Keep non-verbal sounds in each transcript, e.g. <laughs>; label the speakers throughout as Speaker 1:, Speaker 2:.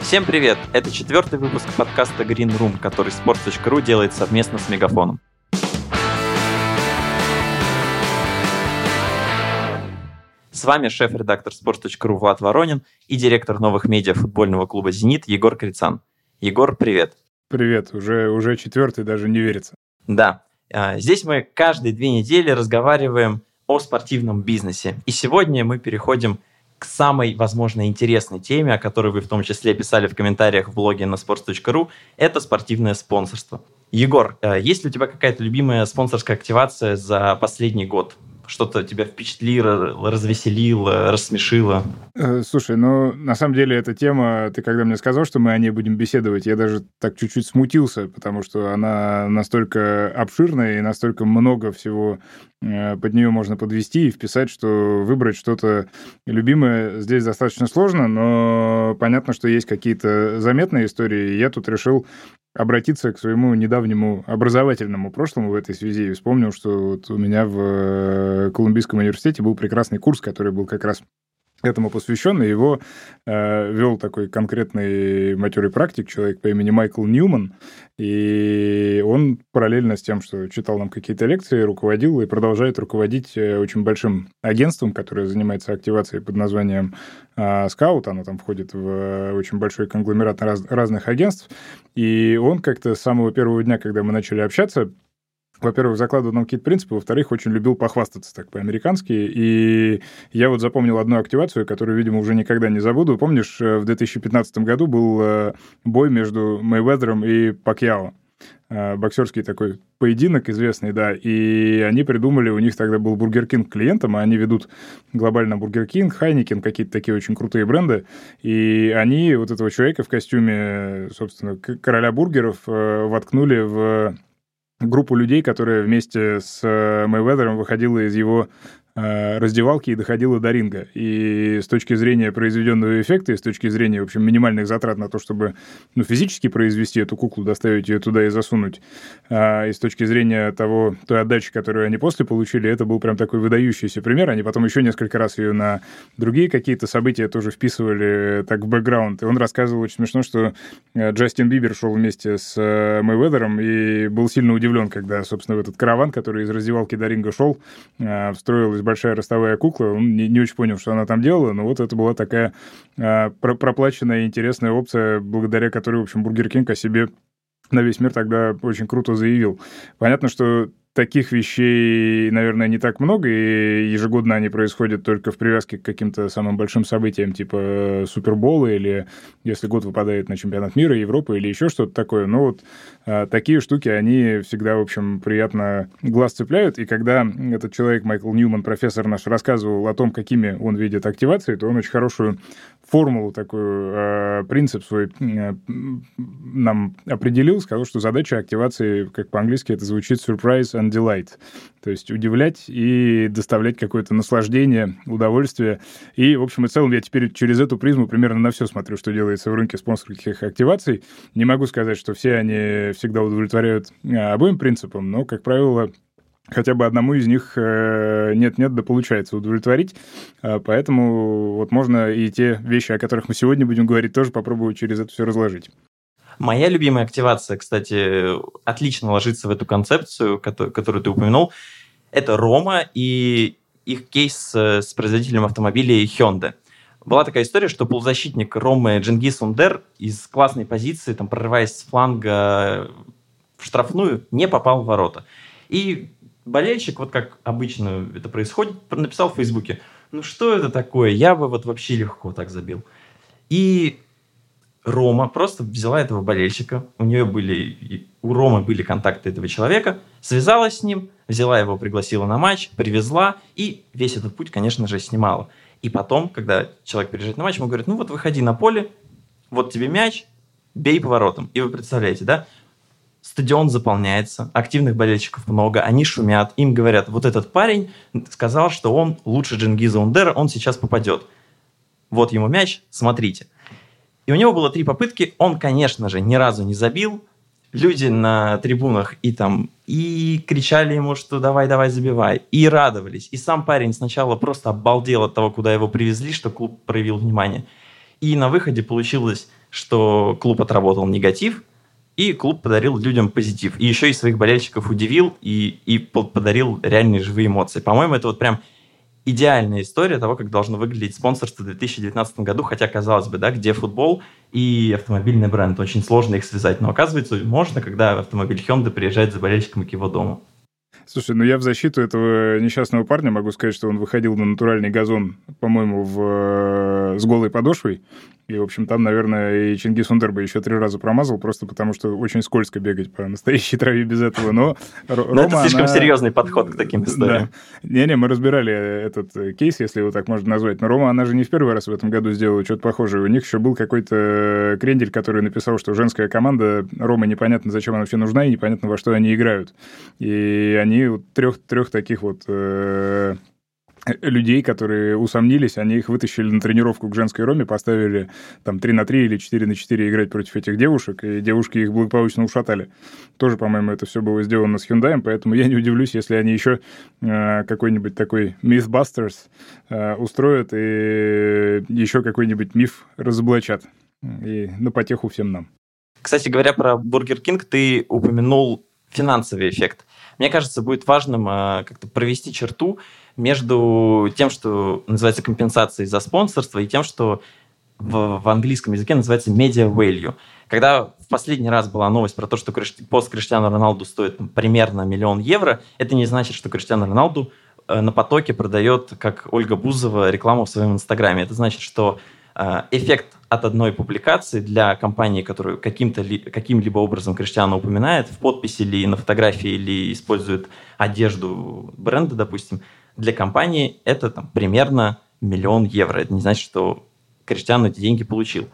Speaker 1: Всем привет! Это четвертый выпуск подкаста Green Room, который sports.ru делает совместно с Мегафоном. С вами шеф-редактор sports.ru Влад Воронин и директор новых медиа футбольного клуба «Зенит» Егор Крицан. Егор, привет!
Speaker 2: Привет, уже, уже четвертый, даже не верится.
Speaker 1: Да, а, здесь мы каждые две недели разговариваем о спортивном бизнесе. И сегодня мы переходим к самой, возможно, интересной теме, о которой вы в том числе писали в комментариях в блоге на sports.ru, это спортивное спонсорство. Егор, э, есть ли у тебя какая-то любимая спонсорская активация за последний год? Что-то тебя впечатлило, развеселило, рассмешило?
Speaker 2: Э, слушай, ну, на самом деле, эта тема, ты когда мне сказал, что мы о ней будем беседовать, я даже так чуть-чуть смутился, потому что она настолько обширная и настолько много всего э, под нее можно подвести и вписать, что выбрать что-то любимое здесь достаточно сложно, но понятно, что есть какие-то заметные истории, я тут решил обратиться к своему недавнему образовательному прошлому в этой связи и вспомнил, что вот у меня в э, Колумбийском университете был прекрасный курс, который был как раз этому посвящен, и его э, вел такой конкретный матерый практик, человек по имени Майкл Ньюман, и он параллельно с тем, что читал нам какие-то лекции, руководил и продолжает руководить э, очень большим агентством, которое занимается активацией под названием э, Скаут, оно там входит в э, очень большой конгломерат раз, разных агентств, и он как-то с самого первого дня, когда мы начали общаться, во-первых, закладывал нам какие-то принципы, во-вторых, очень любил похвастаться так по-американски. И я вот запомнил одну активацию, которую, видимо, уже никогда не забуду. Помнишь, э, в 2015 году был э, бой между Мэйвезером и Пакьяо э, боксерский такой поединок известный, да, и они придумали, у них тогда был Burger King клиентом, а они ведут глобально Burger King, Heineken, какие-то такие очень крутые бренды, и они вот этого человека в костюме, собственно, короля бургеров воткнули в группу людей, которые вместе с Мэйвезером выходила из его раздевалки и доходило до ринга. И с точки зрения произведенного эффекта, и с точки зрения, в общем, минимальных затрат на то, чтобы ну, физически произвести эту куклу, доставить ее туда и засунуть, а, и с точки зрения того, той отдачи, которую они после получили, это был прям такой выдающийся пример. Они потом еще несколько раз ее на другие какие-то события тоже вписывали так в бэкграунд. И он рассказывал очень смешно, что э, Джастин Бибер шел вместе с э, Мэйведером и был сильно удивлен, когда, собственно, в этот караван, который из раздевалки до ринга шел, встроилась большая ростовая кукла. Он не, не очень понял, что она там делала, но вот это была такая а, проплаченная интересная опция, благодаря которой, в общем, Burger King о себе на весь мир тогда очень круто заявил. Понятно, что таких вещей, наверное, не так много, и ежегодно они происходят только в привязке к каким-то самым большим событиям, типа Супербола, или если год выпадает на чемпионат мира, Европы, или еще что-то такое. Но вот такие штуки, они всегда, в общем, приятно глаз цепляют, и когда этот человек, Майкл Ньюман, профессор наш, рассказывал о том, какими он видит активации, то он очень хорошую формулу, такую, э, принцип свой э, нам определил, сказал, что задача активации, как по-английски это звучит, surprise and delight. То есть удивлять и доставлять какое-то наслаждение, удовольствие. И, в общем и целом, я теперь через эту призму примерно на все смотрю, что делается в рынке спонсорских активаций. Не могу сказать, что все они всегда удовлетворяют э, обоим принципам, но, как правило, хотя бы одному из них э, нет-нет, да получается удовлетворить. А, поэтому вот можно и те вещи, о которых мы сегодня будем говорить, тоже попробовать через это все разложить.
Speaker 1: Моя любимая активация, кстати, отлично ложится в эту концепцию, которую ты упомянул. Это Рома и их кейс с производителем автомобилей Hyundai. Была такая история, что полузащитник Ромы Джингис Ундер из классной позиции, там, прорываясь с фланга в штрафную, не попал в ворота. И болельщик, вот как обычно это происходит, написал в Фейсбуке, ну что это такое, я бы вот вообще легко так забил. И Рома просто взяла этого болельщика, у нее были, у Ромы были контакты этого человека, связалась с ним, взяла его, пригласила на матч, привезла и весь этот путь, конечно же, снимала. И потом, когда человек приезжает на матч, ему говорят, ну вот выходи на поле, вот тебе мяч, бей поворотом. И вы представляете, да? стадион заполняется, активных болельщиков много, они шумят, им говорят, вот этот парень сказал, что он лучше Джингиза Ундера, он сейчас попадет. Вот ему мяч, смотрите. И у него было три попытки, он, конечно же, ни разу не забил. Люди на трибунах и там и кричали ему, что давай, давай, забивай, и радовались. И сам парень сначала просто обалдел от того, куда его привезли, что клуб проявил внимание. И на выходе получилось что клуб отработал негатив, и клуб подарил людям позитив. И еще и своих болельщиков удивил и, и подарил реальные живые эмоции. По-моему, это вот прям идеальная история того, как должно выглядеть спонсорство в 2019 году, хотя, казалось бы, да, где футбол и автомобильный бренд, очень сложно их связать, но оказывается, можно, когда автомобиль Hyundai приезжает за болельщиком к его дому.
Speaker 2: Слушай, ну я в защиту этого несчастного парня могу сказать, что он выходил на натуральный газон, по-моему, в... с голой подошвой. И, в общем, там, наверное, и Чингис Ундерба еще три раза промазал, просто потому что очень скользко бегать по настоящей траве без этого. Но, <laughs>
Speaker 1: Рома, это слишком она... серьезный подход к таким историям.
Speaker 2: Да. Не-не, мы разбирали этот кейс, если его так можно назвать. Но Рома, она же не в первый раз в этом году сделала что-то похожее. У них еще был какой-то крендель, который написал, что женская команда Рома непонятно, зачем она вообще нужна, и непонятно, во что они играют. И они трех, трех таких вот э, людей, которые усомнились, они их вытащили на тренировку к женской роме, поставили там 3 на 3 или 4 на 4 играть против этих девушек, и девушки их благополучно ушатали. Тоже, по-моему, это все было сделано с Hyundai, поэтому я не удивлюсь, если они еще э, какой-нибудь такой Mythbusters э, устроят и еще какой-нибудь миф разоблачат. И на потеху всем нам.
Speaker 1: Кстати говоря, про Burger King ты упомянул финансовый эффект. Мне кажется, будет важным э, как-то провести черту между тем, что называется компенсацией за спонсорство, и тем, что в, в английском языке называется media value. Когда в последний раз была новость про то, что пост Криштиану Роналду стоит примерно миллион евро, это не значит, что Криштиану Роналду э, на потоке продает, как Ольга Бузова, рекламу в своем инстаграме. Это значит, что э, эффект от одной публикации для компании, которую каким-то каким-либо образом Криштиану упоминает в подписи или на фотографии, или использует одежду бренда, допустим, для компании это там, примерно миллион евро. Это не значит, что Криштиану эти деньги получил.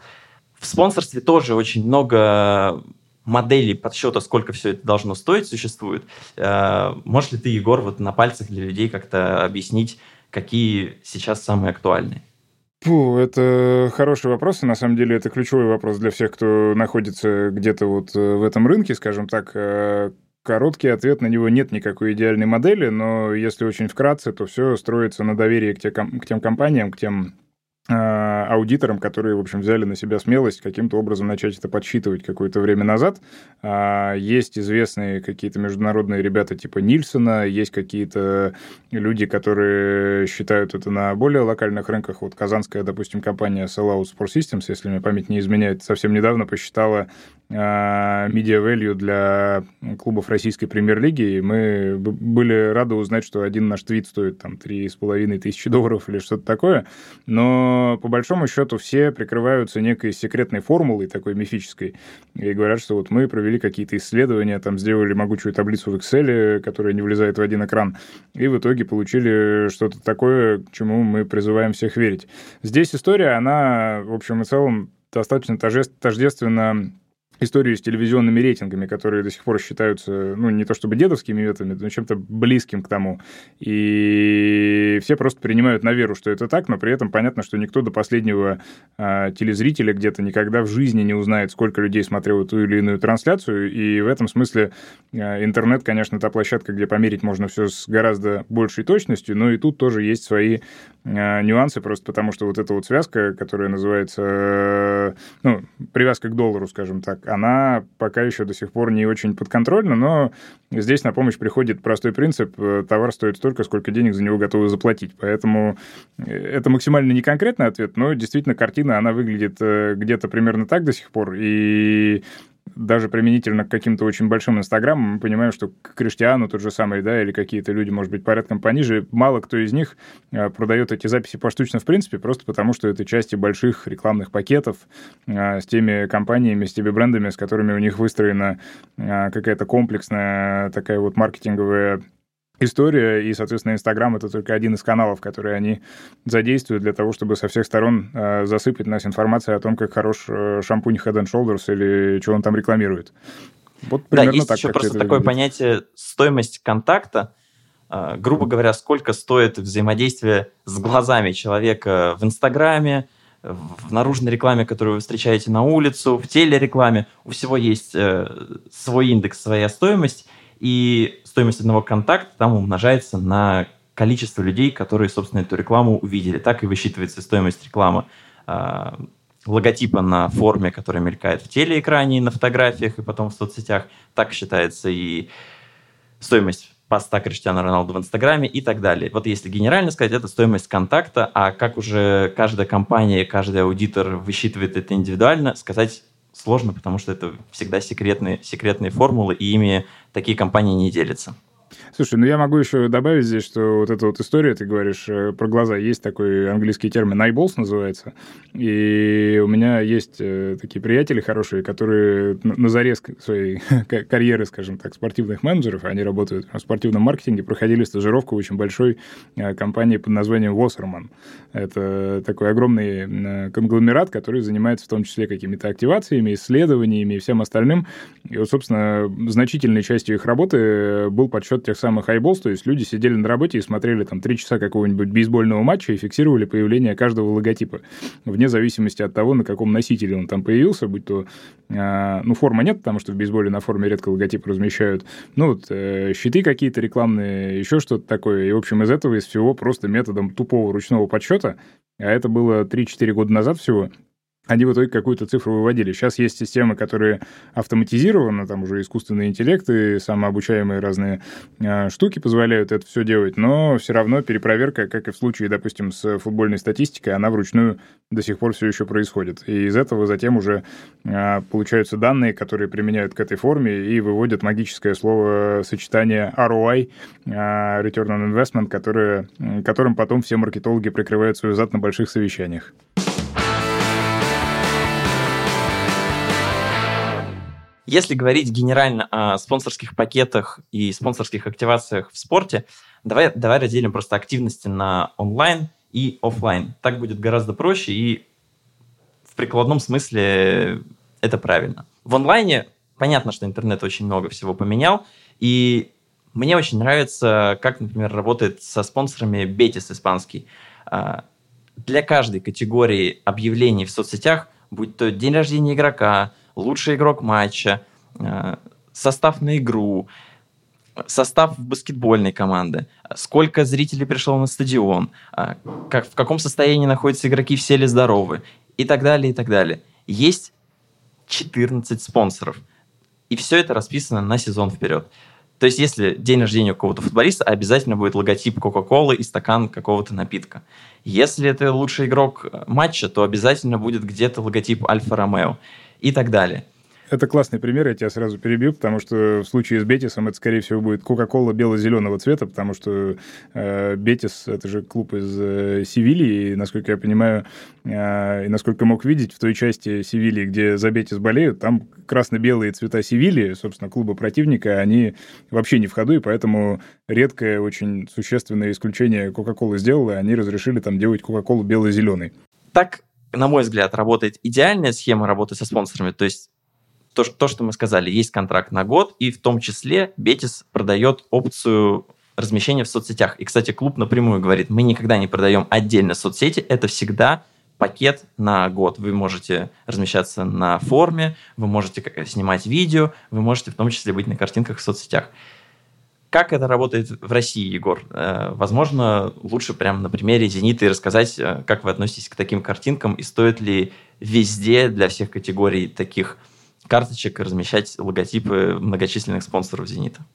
Speaker 1: В спонсорстве тоже очень много моделей подсчета, сколько все это должно стоить, существует. Э, можешь ли ты, Егор, вот на пальцах для людей как-то объяснить, какие сейчас самые актуальные?
Speaker 2: Фу, это хороший вопрос, и на самом деле это ключевой вопрос для всех, кто находится где-то вот э, в этом рынке, скажем так. Короткий ответ на него нет никакой идеальной модели, но если очень вкратце, то все строится на доверии к, те, к тем компаниям, к тем аудиторам, которые, в общем, взяли на себя смелость каким-то образом начать это подсчитывать какое-то время назад. А, есть известные какие-то международные ребята типа Нильсона, есть какие-то люди, которые считают это на более локальных рынках. Вот казанская, допустим, компания Sellout Sport Systems, если мне память не изменяет, совсем недавно посчитала а, media value для клубов российской премьер-лиги, и мы были рады узнать, что один наш твит стоит там 3,5 тысячи долларов или что-то такое, но по большому счету все прикрываются некой секретной формулой, такой мифической, и говорят, что вот мы провели какие-то исследования, там сделали могучую таблицу в Excel, которая не влезает в один экран, и в итоге получили что-то такое, к чему мы призываем всех верить. Здесь история, она, в общем и целом, достаточно тождественна историю с телевизионными рейтингами, которые до сих пор считаются, ну, не то чтобы дедовскими методами, но чем-то близким к тому. И все просто принимают на веру, что это так, но при этом понятно, что никто до последнего а, телезрителя где-то никогда в жизни не узнает, сколько людей смотрело ту или иную трансляцию. И в этом смысле а, интернет, конечно, та площадка, где померить можно все с гораздо большей точностью, но и тут тоже есть свои а, нюансы, просто потому что вот эта вот связка, которая называется, ну, привязка к доллару, скажем так, она пока еще до сих пор не очень подконтрольна, но здесь на помощь приходит простой принцип, э, товар стоит столько, сколько денег за него готовы заплатить, поэтому э, это максимально неконкретный ответ, но действительно картина, она выглядит э, где-то примерно так до сих пор, и даже применительно к каким-то очень большим инстаграмам, мы понимаем, что к Криштиану тот же самый, да, или какие-то люди, может быть, порядком пониже, мало кто из них э, продает эти записи поштучно в принципе, просто потому что это части больших рекламных пакетов э, с теми компаниями, с теми брендами, с которыми у них выстроена э, какая-то комплексная такая вот маркетинговая история, и, соответственно, Инстаграм — это только один из каналов, которые они задействуют для того, чтобы со всех сторон э, засыпать нас информацией о том, как хорош э, шампунь Head and Shoulders или что он там рекламирует.
Speaker 1: Вот да, есть так, еще просто такое выглядит. понятие стоимость контакта, э, грубо говоря, сколько стоит взаимодействие с глазами человека в Инстаграме, в наружной рекламе, которую вы встречаете на улицу, в телерекламе. У всего есть свой индекс, своя стоимость, и стоимость одного контакта там умножается на количество людей, которые, собственно, эту рекламу увидели. Так и высчитывается стоимость рекламы. А, логотипа на форме, которая мелькает в телеэкране, на фотографиях и потом в соцсетях. Так считается и стоимость поста Криштиану Роналду в Инстаграме и так далее. Вот если генерально сказать, это стоимость контакта, а как уже каждая компания, каждый аудитор высчитывает это индивидуально, сказать сложно, потому что это всегда секретные, секретные формулы, и ими такие компании не делятся.
Speaker 2: Слушай, ну я могу еще добавить здесь, что вот эта вот история, ты говоришь э, про глаза, есть такой английский термин eyeballs называется, и у меня есть э, такие приятели хорошие, которые на заре своей <laughs> карьеры, скажем так, спортивных менеджеров, они работают в спортивном маркетинге, проходили стажировку в очень большой э, компании под названием Wasserman. Это такой огромный конгломерат, который занимается в том числе какими-то активациями, исследованиями и всем остальным. И вот, собственно, значительной частью их работы был подсчет тех самых айболс, то есть люди сидели на работе и смотрели там три часа какого-нибудь бейсбольного матча и фиксировали появление каждого логотипа, вне зависимости от того, на каком носителе он там появился, будь то, э, ну, форма нет, потому что в бейсболе на форме редко логотип размещают, ну, вот, э, щиты какие-то рекламные, еще что-то такое, и, в общем, из этого, из всего просто методом тупого ручного подсчета, а это было 3-4 года назад всего, они в итоге какую-то цифру выводили. Сейчас есть системы, которые автоматизированы, там уже искусственный интеллект и самообучаемые разные э, штуки позволяют это все делать, но все равно перепроверка, как и в случае, допустим, с футбольной статистикой, она вручную до сих пор все еще происходит. И из этого затем уже э, получаются данные, которые применяют к этой форме и выводят магическое слово сочетание ROI, э, Return on Investment, которое, которым потом все маркетологи прикрывают свой зад на больших совещаниях.
Speaker 1: Если говорить генерально о спонсорских пакетах и спонсорских активациях в спорте, давай, давай разделим просто активности на онлайн и офлайн. Так будет гораздо проще и в прикладном смысле это правильно. В онлайне понятно, что интернет очень много всего поменял, и мне очень нравится, как, например, работает со спонсорами Бетис испанский. А, для каждой категории объявлений в соцсетях, будь то день рождения игрока, лучший игрок матча, э, состав на игру, состав баскетбольной команды, сколько зрителей пришло на стадион, э, как, в каком состоянии находятся игроки, все ли здоровы, и так далее, и так далее. Есть 14 спонсоров, и все это расписано на сезон вперед. То есть, если день рождения у какого-то футболиста, обязательно будет логотип Кока-Колы и стакан какого-то напитка. Если это лучший игрок матча, то обязательно будет где-то логотип Альфа-Ромео и так далее.
Speaker 2: Это классный пример, я тебя сразу перебью, потому что в случае с Бетисом это, скорее всего, будет Кока-Кола бело-зеленого цвета, потому что э, Бетис — это же клуб из э, Севильи, и, насколько я понимаю, э, и насколько мог видеть, в той части Севильи, где за Бетис болеют, там красно-белые цвета Севильи, собственно, клуба противника, они вообще не в ходу, и поэтому редкое, очень существенное исключение Кока-Колы сделало, и они разрешили там делать Кока-Колу бело-зеленой.
Speaker 1: Так на мой взгляд, работает идеальная схема работы со спонсорами. То есть то, то, что мы сказали, есть контракт на год, и в том числе Бетис продает опцию размещения в соцсетях. И, кстати, клуб напрямую говорит, мы никогда не продаем отдельно соцсети, это всегда пакет на год. Вы можете размещаться на форме, вы можете снимать видео, вы можете в том числе быть на картинках в соцсетях. Как это работает в России, Егор? Э, возможно, лучше прямо на примере «Зенита» рассказать, э, как вы относитесь к таким картинкам и стоит ли везде для всех категорий таких карточек размещать логотипы многочисленных спонсоров «Зенита».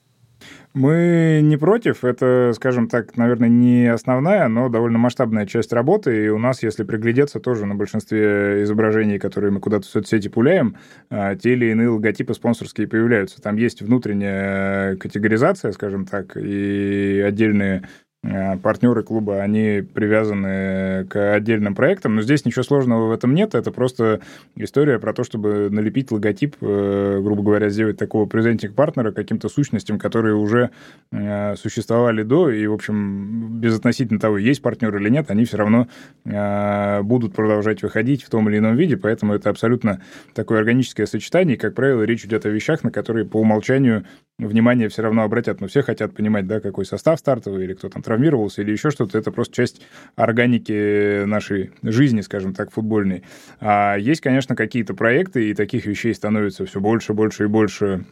Speaker 2: Мы не против. Это, скажем так, наверное, не основная, но довольно масштабная часть работы. И у нас, если приглядеться, тоже на большинстве изображений, которые мы куда-то в соцсети пуляем, а, те или иные логотипы спонсорские появляются. Там есть внутренняя категоризация, скажем так, и отдельные партнеры клуба, они привязаны к отдельным проектам, но здесь ничего сложного в этом нет, это просто история про то, чтобы налепить логотип, э, грубо говоря, сделать такого презентинг-партнера каким-то сущностям, которые уже э, существовали до, и, в общем, безотносительно того, есть партнер или нет, они все равно будут продолжать выходить в том или ином виде, поэтому это абсолютно такое органическое сочетание, и, как правило, речь идет о вещах, на которые по умолчанию внимание все равно обратят, но все хотят понимать, да, какой состав стартовый или кто там травмировался или еще что-то, это просто часть органики нашей жизни, скажем так, футбольной. А есть, конечно, какие-то проекты, и таких вещей становится все больше, больше и больше.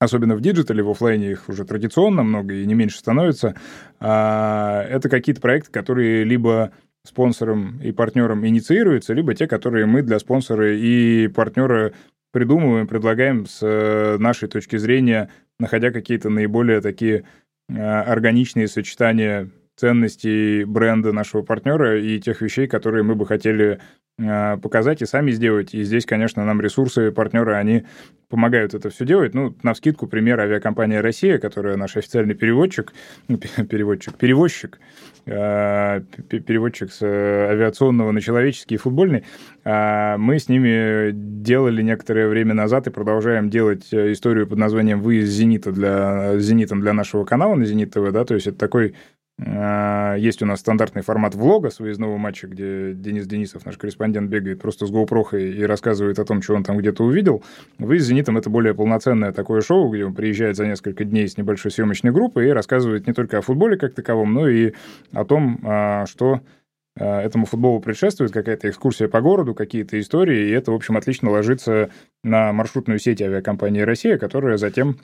Speaker 2: Особенно в диджитале, в офлайне их уже традиционно много и не меньше становится, а, это какие-то проекты, которые либо спонсором и партнером инициируются, либо те, которые мы для спонсора и партнера придумываем, предлагаем с э, нашей точки зрения, находя какие-то наиболее такие э, органичные сочетания ценностей бренда нашего партнера и тех вещей, которые мы бы хотели показать и сами сделать. И здесь, конечно, нам ресурсы, партнеры, они помогают это все делать. Ну, на вскидку пример авиакомпания «Россия», которая наш официальный переводчик, ну, переводчик, перевозчик, а, переводчик с э, авиационного на человеческий и футбольный. А, мы с ними делали некоторое время назад и продолжаем делать э, историю под названием «Выезд Зенита» для, Зенитом для нашего канала на Зенит ТВ, да, то есть это такой а, есть у нас стандартный формат влога с выездного матча, где Денис Денисов, наш корреспондент, бегает просто с GoPro и рассказывает о том, что он там где-то увидел. Вы с «Зенитом» — это более полноценное такое шоу, где он приезжает за несколько дней с небольшой съемочной группой и рассказывает не только о футболе как таковом, но и о том, а, что а, этому футболу предшествует какая-то экскурсия по городу, какие-то истории, и это, в общем, отлично ложится на маршрутную сеть авиакомпании «Россия», которая затем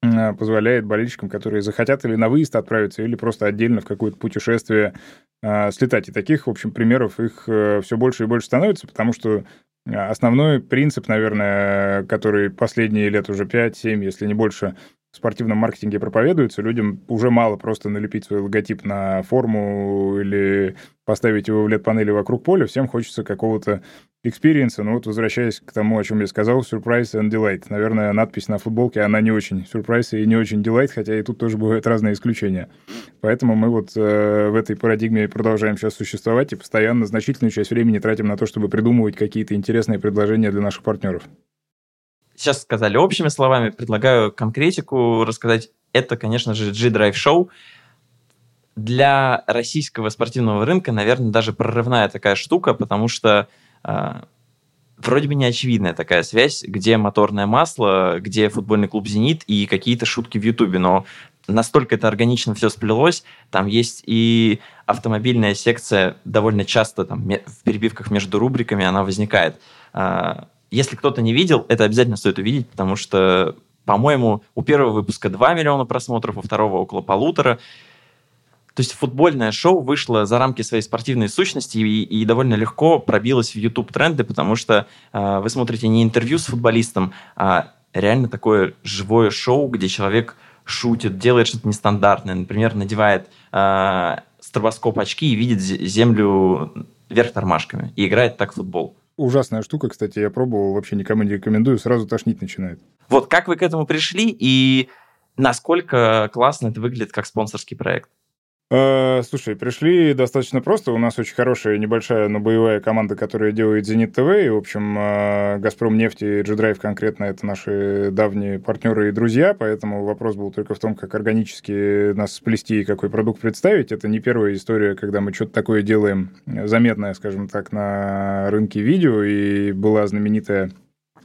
Speaker 2: позволяет болельщикам, которые захотят или на выезд отправиться, или просто отдельно в какое-то путешествие э, слетать. И таких, в общем, примеров их э, все больше и больше становится, потому что основной принцип, наверное, который последние лет уже 5-7, если не больше, в спортивном маркетинге проповедуется, людям уже мало просто налепить свой логотип на форму или поставить его в LED-панели вокруг поля, всем хочется какого-то experience 'а. Ну вот, возвращаясь к тому, о чем я сказал, surprise and delight. Наверное, надпись на футболке, она не очень surprise и не очень delight, хотя и тут тоже бывают разные исключения. Поэтому мы вот э, в этой парадигме продолжаем сейчас существовать и постоянно значительную часть времени тратим на то, чтобы придумывать какие-то интересные предложения для наших партнеров.
Speaker 1: Сейчас сказали общими словами, предлагаю конкретику рассказать. Это, конечно же, G-Drive Show — для российского спортивного рынка, наверное, даже прорывная такая штука, потому что э, вроде бы не очевидная такая связь, где моторное масло, где футбольный клуб «Зенит» и какие-то шутки в Ютубе, но настолько это органично все сплелось, там есть и автомобильная секция, довольно часто там в перебивках между рубриками она возникает. Если кто-то не видел, это обязательно стоит увидеть, потому что, по-моему, у первого выпуска 2 миллиона просмотров, у второго около полутора. То есть футбольное шоу вышло за рамки своей спортивной сущности и, и довольно легко пробилось в YouTube тренды, потому что э, вы смотрите не интервью с футболистом, а реально такое живое шоу, где человек шутит, делает что-то нестандартное, например, надевает э, стробоскоп очки и видит землю вверх тормашками и играет так в футбол.
Speaker 2: Ужасная штука, кстати, я пробовал, вообще никому не рекомендую, сразу тошнить начинает.
Speaker 1: Вот как вы к этому пришли и насколько классно это выглядит как спонсорский проект?
Speaker 2: Э, слушай, пришли достаточно просто. У нас очень хорошая небольшая, но боевая команда, которая делает «Зенит ТВ». В общем, э, «Газпром» нефть и «Джедрайв» конкретно это наши давние партнеры и друзья, поэтому вопрос был только в том, как органически нас сплести и какой продукт представить. Это не первая история, когда мы что-то такое делаем заметное, скажем так, на рынке видео, и была знаменитая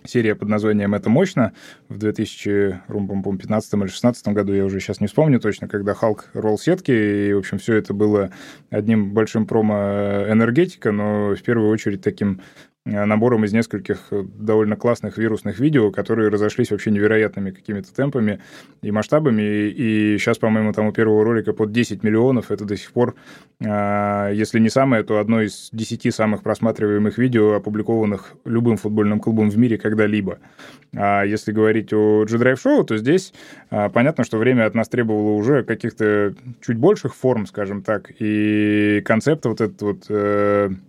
Speaker 2: серия под названием «Это мощно» в 2015 или 2016 году, я уже сейчас не вспомню точно, когда Халк ролл сетки, и, в общем, все это было одним большим промо-энергетика, но в первую очередь таким Э, набором из нескольких э, довольно классных вирусных видео, которые разошлись вообще невероятными какими-то темпами и масштабами. И, сейчас, по-моему, там у первого ролика под 10 миллионов. Это до сих пор, э, если не самое, то одно из 10 самых просматриваемых видео, опубликованных любым футбольным клубом в мире когда-либо. А если говорить о G-Drive Show, то здесь э, понятно, что время от нас требовало уже каких-то чуть больших форм, скажем так, и концепт вот этот вот...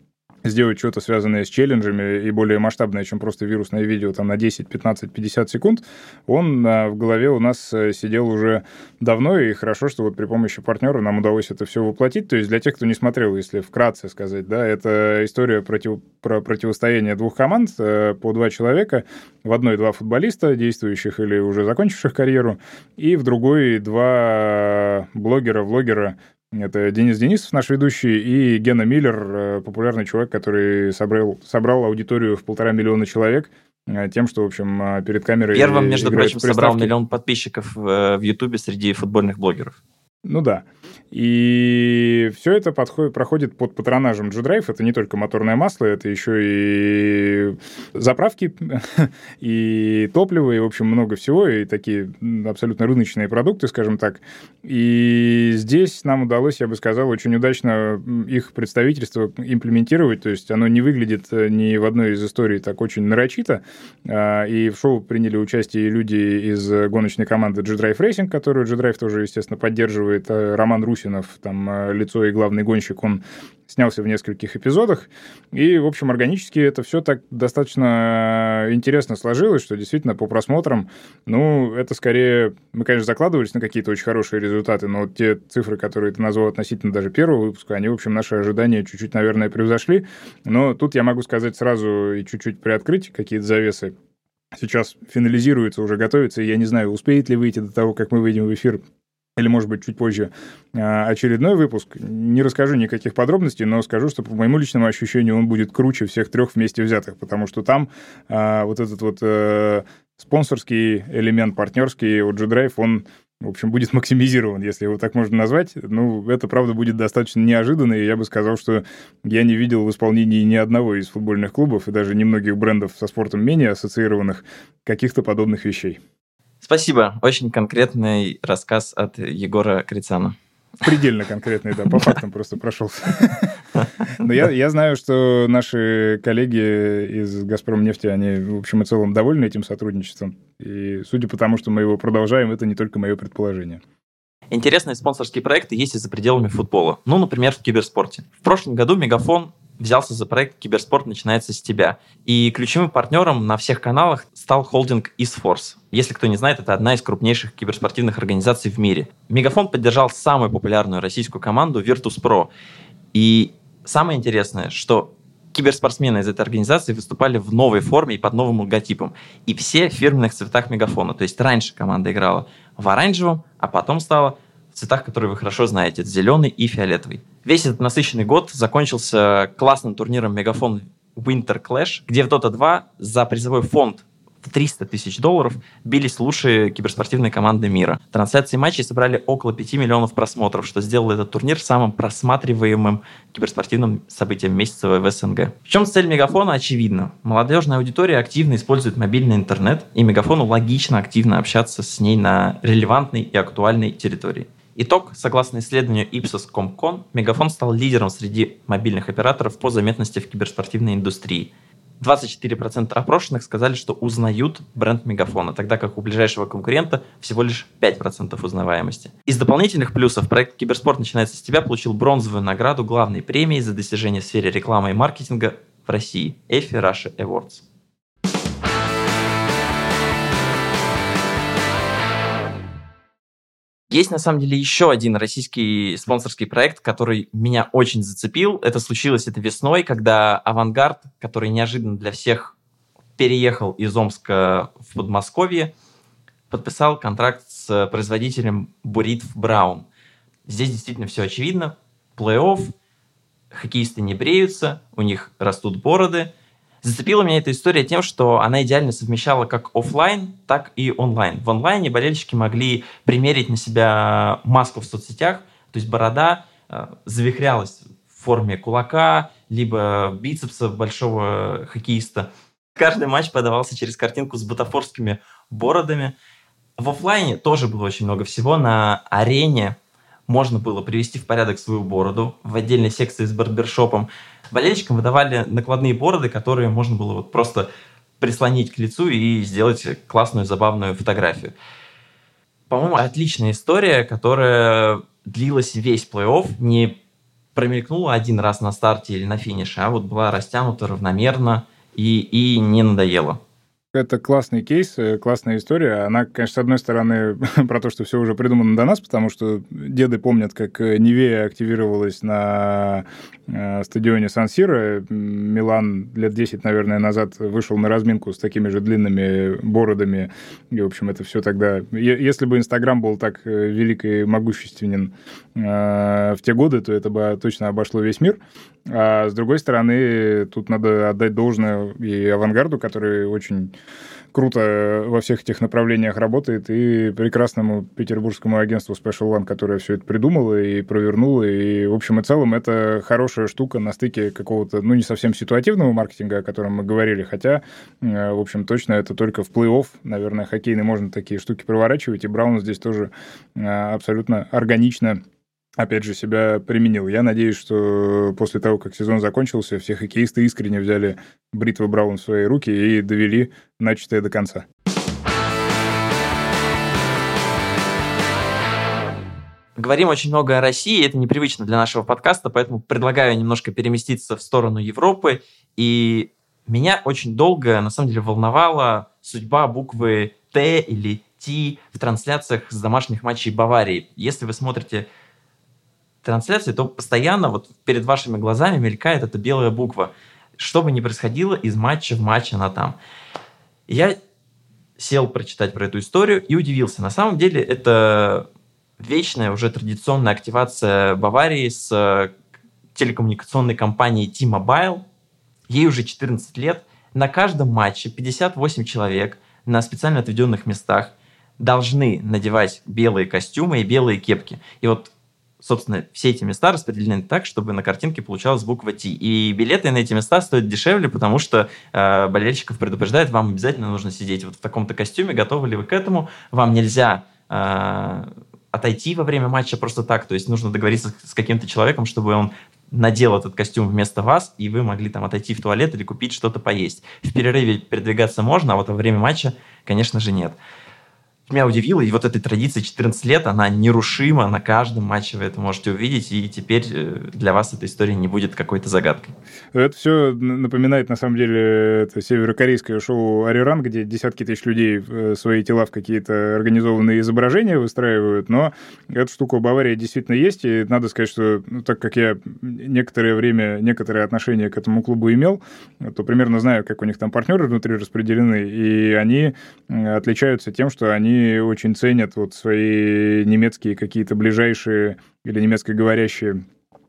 Speaker 2: Э, сделать что-то связанное с челленджами и более масштабное, чем просто вирусное видео там на 10, 15, 50 секунд, он а, в голове у нас э, сидел уже давно, и хорошо, что вот при помощи партнера нам удалось это все воплотить. То есть для тех, кто не смотрел, если вкратце сказать, да, это история против, про противостояние двух команд э, по два человека. В одной два футболиста, действующих или уже закончивших карьеру, и в другой два блогера, влогера, это Денис Денисов, наш ведущий, и Гена Миллер, э, популярный человек, который собрал, собрал аудиторию в полтора миллиона человек э, тем, что, в общем, э, перед камерой
Speaker 1: Первым, между прочим, собрал миллион подписчиков в Ютубе среди футбольных блогеров.
Speaker 2: Ну да. И все это подходит, проходит под патронажем G-Drive. Это не только моторное масло, это еще и заправки, <laughs> и топливо, и, в общем, много всего, и такие абсолютно рыночные продукты, скажем так. И здесь нам удалось, я бы сказал, очень удачно их представительство имплементировать, то есть оно не выглядит э, ни в одной из историй так очень нарочито, а, и в шоу приняли участие люди из гоночной команды G-Drive Racing, которую G-Drive тоже, естественно, поддерживает, э, Русинов, там э, лицо и главный гонщик, он снялся в нескольких эпизодах. И, в общем, органически это все так достаточно интересно сложилось, что действительно по просмотрам, ну, это скорее... Мы, конечно, закладывались на какие-то очень хорошие результаты, но вот те цифры, которые ты назвал относительно даже первого выпуска, они, в общем, наши ожидания чуть-чуть, наверное, превзошли. Но тут я могу сказать сразу и чуть-чуть приоткрыть какие-то завесы. Сейчас финализируется, уже готовится, и я не знаю, успеет ли выйти до того, как мы выйдем в эфир или, может быть, чуть позже а, очередной выпуск. Не расскажу никаких подробностей, но скажу, что по моему личному ощущению он будет круче всех трех вместе взятых, потому что там а, вот этот вот а, спонсорский элемент, партнерский у G-Drive, он в общем, будет максимизирован, если его так можно назвать. Ну, это, правда, будет достаточно неожиданно, и я бы сказал, что я не видел в исполнении ни одного из футбольных клубов и даже немногих брендов со спортом менее ассоциированных каких-то подобных вещей.
Speaker 1: Спасибо. Очень конкретный рассказ от Егора Крицана.
Speaker 2: Предельно конкретный, да, по фактам просто прошелся. Но я, я знаю, что наши коллеги из «Газпром нефти», они, в общем и целом, довольны этим сотрудничеством. И судя по тому, что мы его продолжаем, это не только мое предположение.
Speaker 1: Интересные спонсорские проекты есть и за пределами футбола. Ну, например, в киберспорте. В прошлом году Мегафон взялся за проект «Киберспорт начинается с тебя». И ключевым партнером на всех каналах стал холдинг eSforce. Если кто не знает, это одна из крупнейших киберспортивных организаций в мире. Мегафон поддержал самую популярную российскую команду Virtus.pro. И самое интересное, что киберспортсмены из этой организации выступали в новой форме и под новым логотипом. И все в фирменных цветах Мегафона. То есть раньше команда играла в оранжевом, а потом стала цветах, которые вы хорошо знаете. Зеленый и фиолетовый. Весь этот насыщенный год закончился классным турниром Мегафон Winter Clash, где в Dota 2 за призовой фонд 300 тысяч долларов бились лучшие киберспортивные команды мира. Трансляции матчей собрали около 5 миллионов просмотров, что сделало этот турнир самым просматриваемым киберспортивным событием месяца в СНГ. В чем цель Мегафона очевидна. Молодежная аудитория активно использует мобильный интернет, и Мегафону логично активно общаться с ней на релевантной и актуальной территории. Итог, согласно исследованию Ipsos Comcon, Мегафон стал лидером среди мобильных операторов по заметности в киберспортивной индустрии. 24% опрошенных сказали, что узнают бренд Мегафона, тогда как у ближайшего конкурента всего лишь 5% узнаваемости. Из дополнительных плюсов проект «Киберспорт начинается с тебя» получил бронзовую награду главной премии за достижения в сфере рекламы и маркетинга в России – EFI Russia Awards. Есть, на самом деле, еще один российский спонсорский проект, который меня очень зацепил. Это случилось это весной, когда «Авангард», который неожиданно для всех переехал из Омска в Подмосковье, подписал контракт с производителем Буритв Браун. Здесь действительно все очевидно. Плей-офф, хоккеисты не бреются, у них растут бороды – Зацепила меня эта история тем, что она идеально совмещала как офлайн, так и онлайн. В онлайне болельщики могли примерить на себя маску в соцсетях, то есть борода э, завихрялась в форме кулака, либо бицепса большого хоккеиста. Каждый матч подавался через картинку с бутафорскими бородами. В офлайне тоже было очень много всего. На арене можно было привести в порядок свою бороду в отдельной секции с барбершопом. Болельщикам выдавали накладные бороды, которые можно было вот просто прислонить к лицу и сделать классную, забавную фотографию. По-моему, отличная история, которая длилась весь плей-офф, не промелькнула один раз на старте или на финише, а вот была растянута равномерно и, и не надоела.
Speaker 2: Это классный кейс, э, классная история. Она, конечно, с одной стороны, <laughs> про то, что все уже придумано до нас, потому что деды помнят, как э, Невея активировалась на э, стадионе Сан-Сиро. Милан лет 10, наверное, назад вышел на разминку с такими же длинными бородами. И, в общем, это все тогда... Если бы Инстаграм был так велик и могущественен в те годы, то это бы точно обошло весь мир. А с другой стороны, тут надо отдать должное и авангарду, который очень круто во всех этих направлениях работает, и прекрасному петербургскому агентству Special One, которое все это придумало и провернуло, и, в общем и целом, это хорошая штука на стыке какого-то, ну, не совсем ситуативного маркетинга, о котором мы говорили, хотя, э, в общем, точно это только в плей-офф, наверное, хоккейный можно такие штуки проворачивать, и Браун здесь тоже э, абсолютно органично опять же, себя применил. Я надеюсь, что после того, как сезон закончился, все хоккеисты искренне взяли бритву Браун в свои руки и довели начатое до конца.
Speaker 1: Говорим очень много о России, это непривычно для нашего подкаста, поэтому предлагаю немножко переместиться в сторону Европы. И меня очень долго, на самом деле, волновала судьба буквы Т или Т в трансляциях с домашних матчей Баварии. Если вы смотрите трансляции, то постоянно вот перед вашими глазами мелькает эта белая буква. Что бы ни происходило, из матча в матч она там. Я сел прочитать про эту историю и удивился. На самом деле это вечная уже традиционная активация Баварии с э, телекоммуникационной компанией T-Mobile. Ей уже 14 лет. На каждом матче 58 человек на специально отведенных местах должны надевать белые костюмы и белые кепки. И вот собственно, все эти места распределены так, чтобы на картинке получалась буква Т. И билеты на эти места стоят дешевле, потому что э, болельщиков предупреждают, вам обязательно нужно сидеть вот в таком-то костюме, готовы ли вы к этому, вам нельзя э, отойти во время матча просто так, то есть нужно договориться с каким-то человеком, чтобы он надел этот костюм вместо вас, и вы могли там отойти в туалет или купить что-то поесть. В перерыве передвигаться можно, а вот во время матча, конечно же, нет меня удивило, и вот этой традиции 14 лет, она нерушима, на каждом матче вы это можете увидеть, и теперь э, для вас эта история не будет какой-то загадкой.
Speaker 2: Это все напоминает, на самом деле, это северокорейское шоу «Ариран», где десятки тысяч людей э, свои тела в какие-то организованные изображения выстраивают, но эта штука у Баварии действительно есть, и надо сказать, что ну, так как я некоторое время, некоторое отношение к этому клубу имел, то примерно знаю, как у них там партнеры внутри распределены, и они отличаются тем, что они очень ценят вот свои немецкие какие-то ближайшие или немецкоговорящие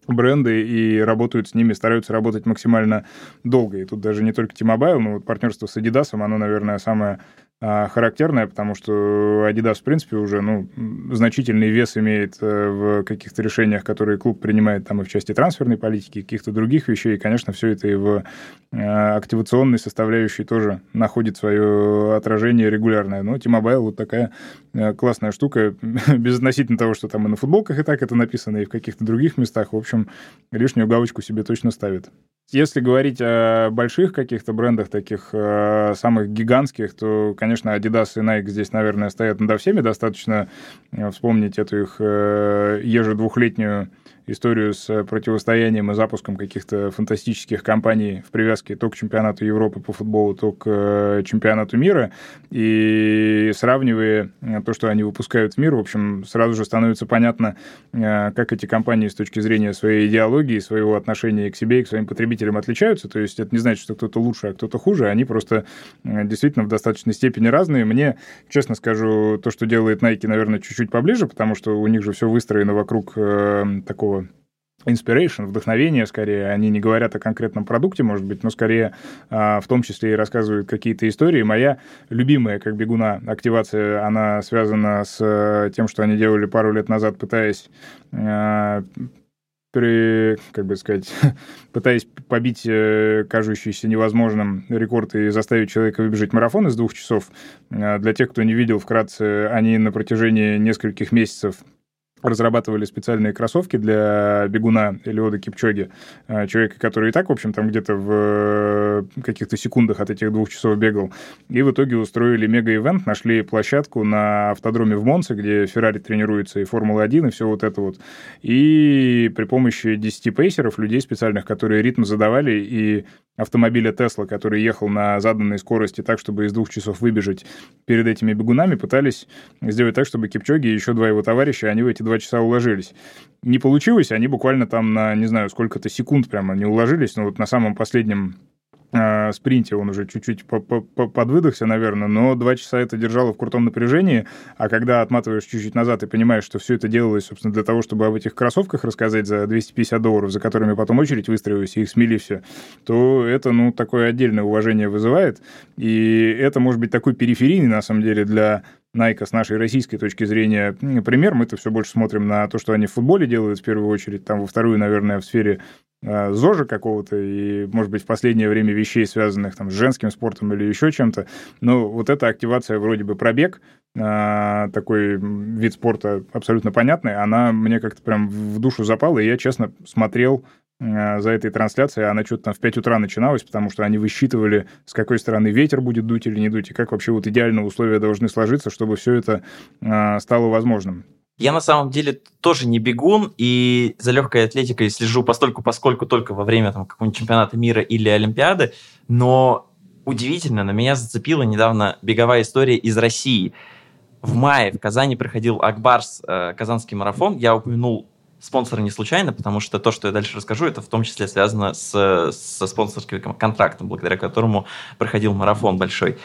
Speaker 2: бренды и работают с ними, стараются работать максимально долго. И тут даже не только T-Mobile, но вот партнерство с Adidas, оно, наверное, самое характерная, потому что Adidas, в принципе, уже ну, значительный вес имеет э, в каких-то решениях, которые клуб принимает там и в части трансферной политики, каких-то других вещей. И, конечно, все это и в э, активационной составляющей тоже находит свое отражение регулярное. Но T-Mobile вот такая э, классная штука, <laughs> безотносительно того, что там и на футболках и так это написано, и в каких-то других местах. В общем, лишнюю галочку себе точно ставит. Если говорить о больших каких-то брендах, таких э, самых гигантских, то, конечно, Adidas и Nike здесь, наверное, стоят над всеми. Достаточно э, вспомнить эту их э, ежедвухлетнюю историю с э, противостоянием и запуском каких-то фантастических компаний в привязке то к чемпионату Европы по футболу, то к э, чемпионату мира. И сравнивая э, то, что они выпускают в мир, в общем, сразу же становится понятно, как эти компании с точки зрения своей идеологии, своего отношения к себе и к своим потребителям отличаются. То есть это не значит, что кто-то лучше, а кто-то хуже. Они просто действительно в достаточной степени разные. Мне, честно скажу, то, что делает Nike, наверное, чуть-чуть поближе, потому что у них же все выстроено вокруг такого inspiration, вдохновение скорее. Они не говорят о конкретном продукте, может быть, но скорее а, в том числе и рассказывают какие-то истории. Моя любимая, как бегуна, активация, она связана с э, тем, что они делали пару лет назад, пытаясь а, при, как бы сказать, <laughs> пытаясь побить э, кажущийся невозможным рекорд и заставить человека выбежать марафон из двух часов. Для тех, кто не видел, вкратце, они на протяжении нескольких месяцев разрабатывали специальные кроссовки для бегуна Элиода Кипчоги, э, человека, который и так, в общем, там где-то в э, каких-то секундах от этих двух часов бегал. И в итоге устроили мега-ивент, нашли площадку на автодроме в Монце, где Феррари тренируется, и Формула-1, и все вот это вот. И при помощи 10 пейсеров, людей специальных, которые ритм задавали, и автомобиля Тесла, который ехал на заданной скорости так, чтобы из двух часов выбежать перед этими бегунами, пытались сделать так, чтобы Кипчоги и еще два его товарища, они в эти два часа уложились. Не получилось, они буквально там на, не знаю, сколько-то секунд прямо не уложились, но вот на самом последнем э, спринте он уже чуть-чуть подвыдохся, наверное, но два часа это держало в крутом напряжении, а когда отматываешь чуть-чуть назад и понимаешь, что все это делалось, собственно, для того, чтобы об этих кроссовках рассказать за 250 долларов, за которыми потом очередь выстроилась, и их смели все, то это, ну, такое отдельное уважение вызывает, и это может быть такой периферийный, на самом деле, для Найка с нашей российской точки зрения пример. Мы-то все больше смотрим на то, что они в футболе делают в первую очередь, там во вторую, наверное, в сфере э, ЗОЖа какого-то и, может быть, в последнее время вещей, связанных там с женским спортом или еще чем-то. Но вот эта активация вроде бы пробег, э, такой вид спорта абсолютно понятный, она мне как-то прям в душу запала, и я, честно, смотрел за этой трансляцией. Она что-то там в 5 утра начиналась, потому что они высчитывали, с какой стороны ветер будет дуть или не дуть, и как вообще вот идеально условия должны сложиться, чтобы все это э, стало возможным.
Speaker 1: Я на самом деле тоже не бегун, и за легкой атлетикой слежу постольку, поскольку только во время там, какого-нибудь чемпионата мира или Олимпиады, но удивительно, на меня зацепила недавно беговая история из России. В мае в Казани проходил Акбарс э, Казанский марафон. Я упомянул спонсоры не случайно, потому что то, что я дальше расскажу, это в том числе связано с, со спонсорским контрактом, благодаря которому проходил марафон большой.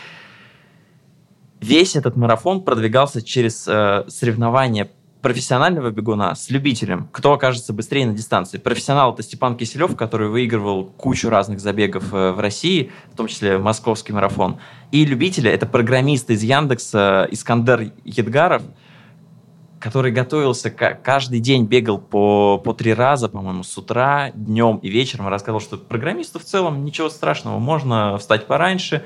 Speaker 1: Весь этот марафон продвигался через э, соревнования профессионального бегуна с любителем, кто окажется быстрее на дистанции. Профессионал это Степан Киселев, который выигрывал кучу разных забегов э, в России, в том числе московский марафон. И любители это программист из Яндекса Искандер Едгаров, который готовился каждый день, бегал по, по три раза, по-моему, с утра, днем и вечером, рассказывал, что программисту в целом ничего страшного, можно встать пораньше,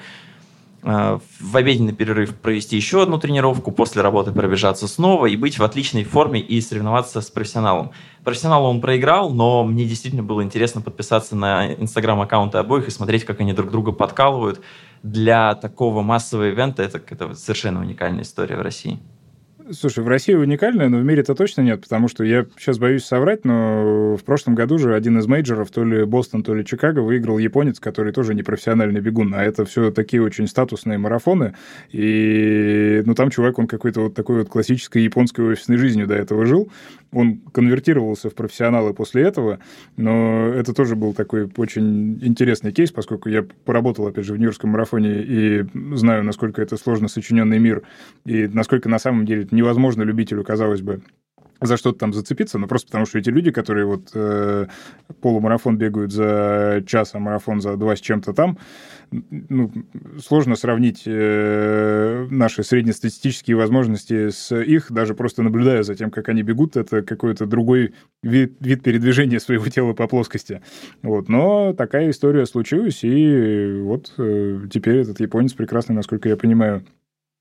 Speaker 1: э, в обеденный перерыв провести еще одну тренировку, после работы пробежаться снова и быть в отличной форме и соревноваться с профессионалом. Профессионалу он проиграл, но мне действительно было интересно подписаться на инстаграм-аккаунты обоих и смотреть, как они друг друга подкалывают. Для такого массового ивента это, это совершенно уникальная история в России.
Speaker 2: Слушай, в России уникальная, но в мире это точно нет, потому что я сейчас боюсь соврать, но в прошлом году же один из мейджоров, то ли Бостон, то ли Чикаго, выиграл японец, который тоже не профессиональный бегун, а это все такие очень статусные марафоны, и ну там чувак, он какой-то вот такой вот классической японской офисной жизнью до этого жил, он конвертировался в профессионалы после этого, но это тоже был такой очень интересный кейс, поскольку я поработал, опять же, в Нью-Йоркском марафоне и знаю, насколько это сложно сочиненный мир, и насколько на самом деле невозможно любителю, казалось бы, за что-то там зацепиться, но просто потому что эти люди, которые вот э, полумарафон бегают за час, а марафон за два с чем-то там, ну, сложно сравнить э, наши среднестатистические возможности с их, даже просто наблюдая за тем, как они бегут, это какой-то другой вид, вид передвижения своего тела по плоскости. Вот. Но такая история случилась, и вот э, теперь этот японец прекрасный, насколько я понимаю,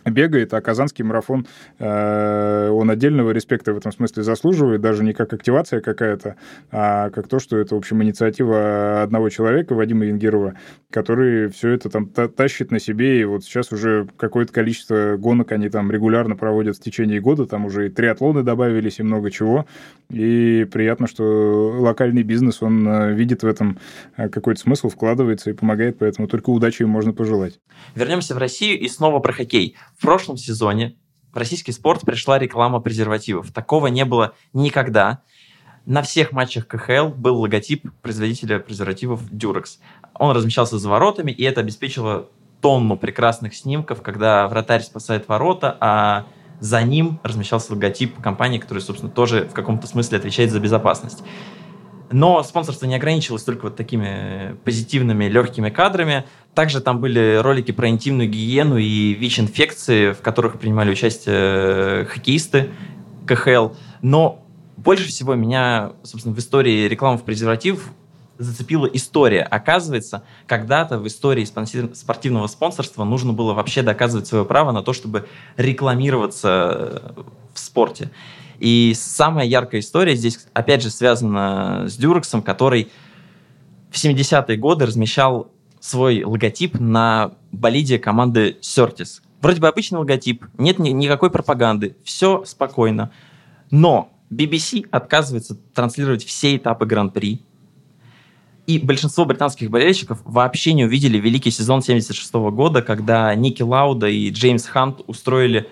Speaker 2: бегает, а Казанский марафон, э, он отдельного респекта в этом смысле заслуживает, даже не как активация какая-то, а как то, что это, в общем, инициатива одного человека, Вадима Янгирова, который все это там тащит на себе, и вот сейчас уже какое-то количество гонок они там регулярно проводят в течение года, там уже и триатлоны добавились, и много чего, и приятно, что локальный бизнес, он э, видит в этом э, какой-то смысл, вкладывается и помогает, поэтому только удачи им можно пожелать.
Speaker 1: Вернемся в Россию и снова про хоккей. Прошлом сезоне в российский спорт пришла реклама презервативов. Такого не было никогда. На всех матчах КХЛ был логотип производителя презервативов Durex. Он размещался за воротами, и это обеспечило тонну прекрасных снимков, когда вратарь спасает ворота, а за ним размещался логотип компании, которая, собственно, тоже в каком-то смысле отвечает за безопасность. Но спонсорство не ограничилось только вот такими позитивными, легкими кадрами. Также там были ролики про интимную гигиену и ВИЧ-инфекции, в которых принимали участие э, хоккеисты КХЛ. Но больше всего меня, собственно, в истории рекламы в презерватив зацепила история. Оказывается, когда-то в истории спортивного спонсорства нужно было вообще доказывать свое право на то, чтобы рекламироваться в спорте. И самая яркая история здесь, опять же, связана с Дюрексом, который в 70-е годы размещал свой логотип на болиде команды Сертис. Вроде бы обычный логотип, нет ни, никакой пропаганды, все спокойно. Но BBC отказывается транслировать все этапы Гран-при. И большинство британских болельщиков вообще не увидели великий сезон 76 года, когда Ники Лауда и Джеймс Хант устроили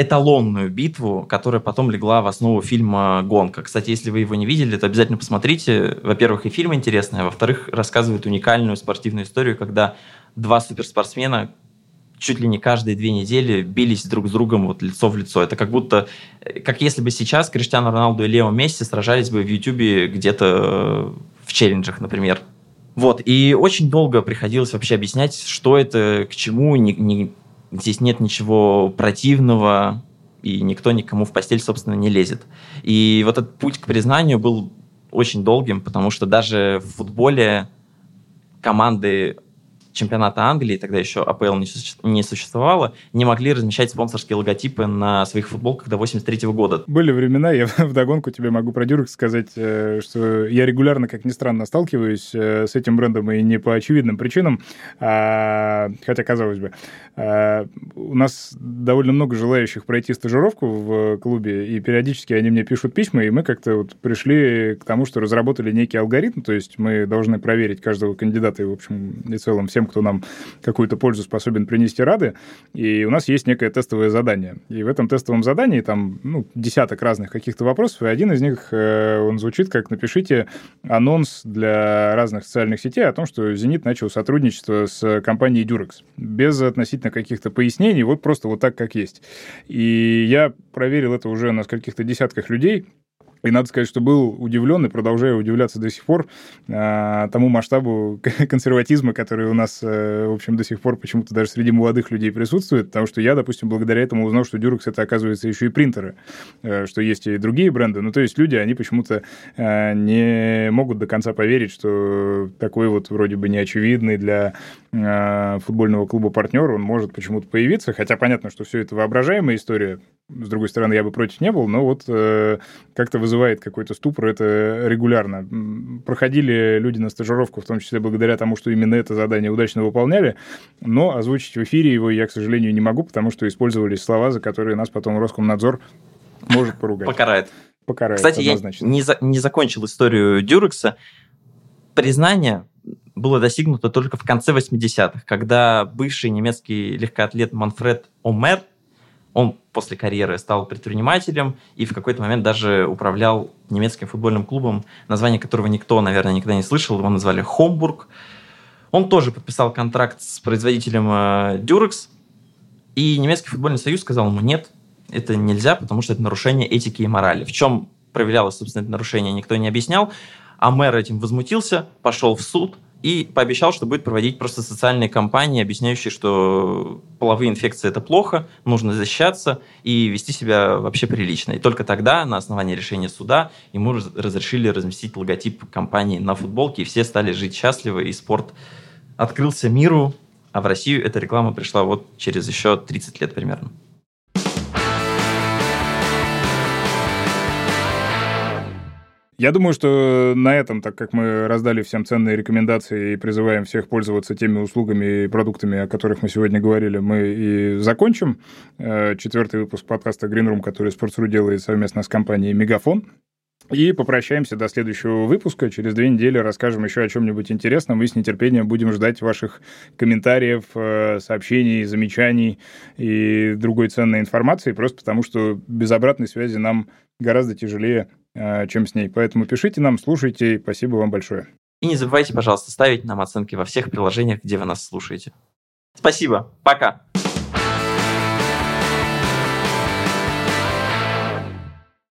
Speaker 1: эталонную битву, которая потом легла в основу фильма «Гонка». Кстати, если вы его не видели, то обязательно посмотрите. Во-первых, и фильм интересный, а во-вторых, рассказывает уникальную спортивную историю, когда два суперспортсмена чуть ли не каждые две недели бились друг с другом вот лицо в лицо. Это как будто, э, как если бы сейчас Криштиану Роналду и Лео Месси сражались бы в Ютубе где-то э, в челленджах, например. Вот, и очень долго приходилось вообще объяснять, что это, к чему, не, не, здесь нет ничего противного, и никто никому в постель, собственно, не лезет. И вот этот путь к признанию был очень долгим, потому что даже в футболе команды чемпионата Англии, тогда еще АПЛ не существовало, не могли размещать спонсорские логотипы на своих футболках до 83 года.
Speaker 2: Были времена, я <laughs> вдогонку тебе могу про Дюрекс сказать, э, что я регулярно, как ни странно, сталкиваюсь э, с этим брендом и не по очевидным причинам, а, хотя, казалось бы, а, у нас довольно много желающих пройти стажировку в клубе, и периодически они мне пишут письма, и мы как-то вот пришли к тому, что разработали некий алгоритм, то есть мы должны проверить каждого кандидата и, в общем, и целом всем, кто нам какую-то пользу способен принести рады, и у нас есть некое тестовое задание. И в этом тестовом задании там ну, десяток разных каких-то вопросов, и один из них, э, он звучит как «напишите анонс для разных социальных сетей о том, что «Зенит» начал сотрудничество с компанией «Дюрекс». Без относительно каких-то пояснений, вот просто вот так, как есть. И я проверил это уже на скольких-то десятках людей, и надо сказать, что был удивлен и продолжаю удивляться до сих пор э, тому масштабу <laughs> консерватизма, который у нас, э, в общем, до сих пор почему-то даже среди молодых людей присутствует, потому что я, допустим, благодаря этому узнал, что Durex это, оказывается, еще и принтеры, э, что есть и другие бренды. Ну, то есть люди, они почему-то э, не могут до конца поверить, что такой вот вроде бы неочевидный для футбольного клуба партнер, он может почему-то появиться, хотя понятно, что все это воображаемая история, с другой стороны, я бы против не был, но вот э, как-то вызывает какой-то ступор это регулярно. Проходили люди на стажировку, в том числе благодаря тому, что именно это задание удачно выполняли, но озвучить в эфире его я, к сожалению, не могу, потому что использовались слова, за которые нас потом Роскомнадзор может поругать.
Speaker 1: Покарает.
Speaker 2: Покарает,
Speaker 1: Кстати, однозначно. я не, за, не закончил историю Дюрекса. Признание было достигнуто только в конце 80-х, когда бывший немецкий легкоатлет Манфред Омер он после карьеры стал предпринимателем и в какой-то момент даже управлял немецким футбольным клубом, название которого никто, наверное, никогда не слышал. Его назвали Хомбург. Он тоже подписал контракт с производителем э, Durex, и немецкий футбольный союз сказал ему, нет, это нельзя, потому что это нарушение этики и морали. В чем проявлялось, собственно, это нарушение, никто не объяснял. А мэр этим возмутился, пошел в суд – и пообещал, что будет проводить просто социальные кампании, объясняющие, что половые инфекции это плохо, нужно защищаться и вести себя вообще прилично. И только тогда, на основании решения суда, ему разрешили разместить логотип компании на футболке, и все стали жить счастливо, и спорт открылся миру, а в Россию эта реклама пришла вот через еще 30 лет примерно.
Speaker 2: Я думаю, что на этом, так как мы раздали всем ценные рекомендации и призываем всех пользоваться теми услугами и продуктами, о которых мы сегодня говорили, мы и закончим. Э, четвертый выпуск подкаста Green Room, который Sports.ru делает совместно с компанией Мегафон. И попрощаемся до следующего выпуска. Через две недели расскажем еще о чем-нибудь интересном и с нетерпением будем ждать ваших комментариев, э, сообщений, замечаний и другой ценной информации, просто потому что без обратной связи нам гораздо тяжелее чем с ней. Поэтому пишите нам, слушайте. Спасибо вам большое.
Speaker 1: И не забывайте, пожалуйста, ставить нам оценки во всех приложениях, где вы нас слушаете. Спасибо. Пока.